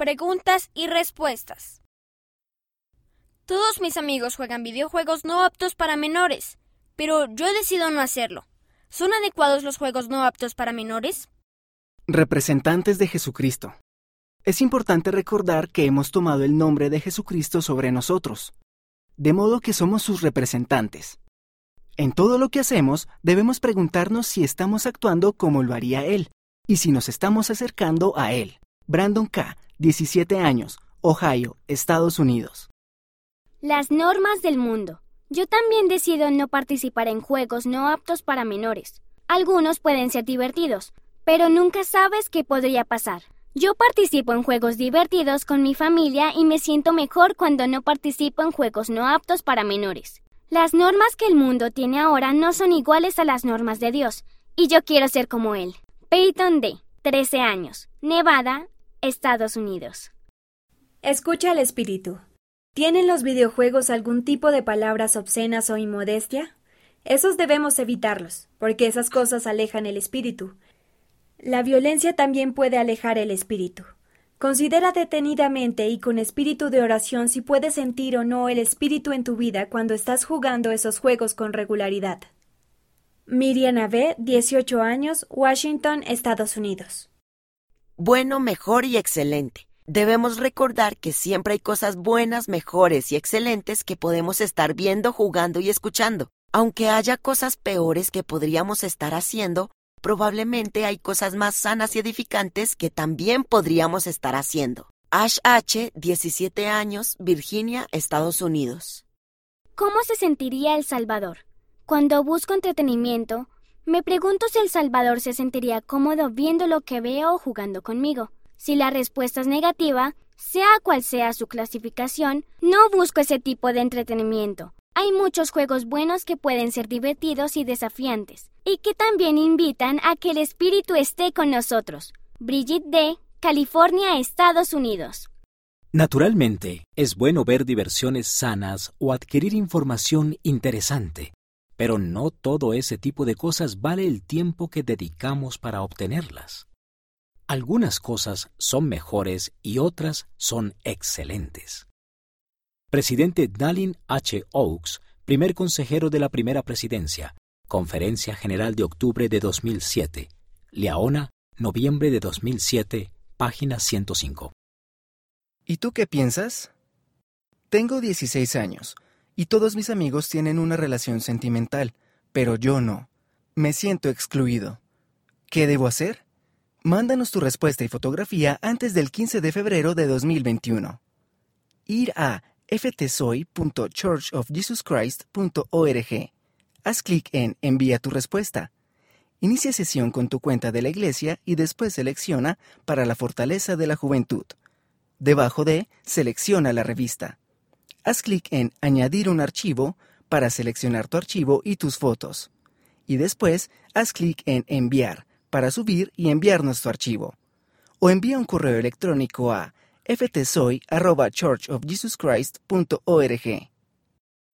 preguntas y respuestas. Todos mis amigos juegan videojuegos no aptos para menores, pero yo decido no hacerlo. ¿Son adecuados los juegos no aptos para menores? Representantes de Jesucristo. Es importante recordar que hemos tomado el nombre de Jesucristo sobre nosotros, de modo que somos sus representantes. En todo lo que hacemos debemos preguntarnos si estamos actuando como lo haría Él y si nos estamos acercando a Él. Brandon K., 17 años, Ohio, Estados Unidos. Las normas del mundo. Yo también decido no participar en juegos no aptos para menores. Algunos pueden ser divertidos, pero nunca sabes qué podría pasar. Yo participo en juegos divertidos con mi familia y me siento mejor cuando no participo en juegos no aptos para menores. Las normas que el mundo tiene ahora no son iguales a las normas de Dios, y yo quiero ser como él. Peyton D., 13 años, Nevada, Estados Unidos. Escucha al espíritu. ¿Tienen los videojuegos algún tipo de palabras obscenas o inmodestia? Esos debemos evitarlos, porque esas cosas alejan el espíritu, la violencia también puede alejar el espíritu. Considera detenidamente y con espíritu de oración si puedes sentir o no el espíritu en tu vida cuando estás jugando esos juegos con regularidad. Miriam Ave, 18 años, Washington, Estados Unidos. Bueno, mejor y excelente. Debemos recordar que siempre hay cosas buenas, mejores y excelentes que podemos estar viendo, jugando y escuchando. Aunque haya cosas peores que podríamos estar haciendo, probablemente hay cosas más sanas y edificantes que también podríamos estar haciendo. Ash H., 17 años, Virginia, Estados Unidos. ¿Cómo se sentiría El Salvador? Cuando busco entretenimiento, me pregunto si El Salvador se sentiría cómodo viendo lo que veo o jugando conmigo. Si la respuesta es negativa, sea cual sea su clasificación, no busco ese tipo de entretenimiento. Hay muchos juegos buenos que pueden ser divertidos y desafiantes, y que también invitan a que el espíritu esté con nosotros. Brigitte D., California, Estados Unidos. Naturalmente, es bueno ver diversiones sanas o adquirir información interesante, pero no todo ese tipo de cosas vale el tiempo que dedicamos para obtenerlas. Algunas cosas son mejores y otras son excelentes. Presidente Dallin H. Oaks, primer consejero de la primera presidencia, Conferencia General de octubre de 2007, Leona, noviembre de 2007, página 105. ¿Y tú qué piensas? Tengo 16 años, y todos mis amigos tienen una relación sentimental, pero yo no. Me siento excluido. ¿Qué debo hacer? Mándanos tu respuesta y fotografía antes del 15 de febrero de 2021. Ir a ftsoy.churchofjesuschrist.org. Haz clic en Envía tu respuesta. Inicia sesión con tu cuenta de la iglesia y después selecciona para la fortaleza de la juventud. Debajo de Selecciona la revista. Haz clic en Añadir un archivo para seleccionar tu archivo y tus fotos. Y después haz clic en Enviar para subir y enviarnos tu archivo. O envía un correo electrónico a ftsoy.churchofjesuschrist.org.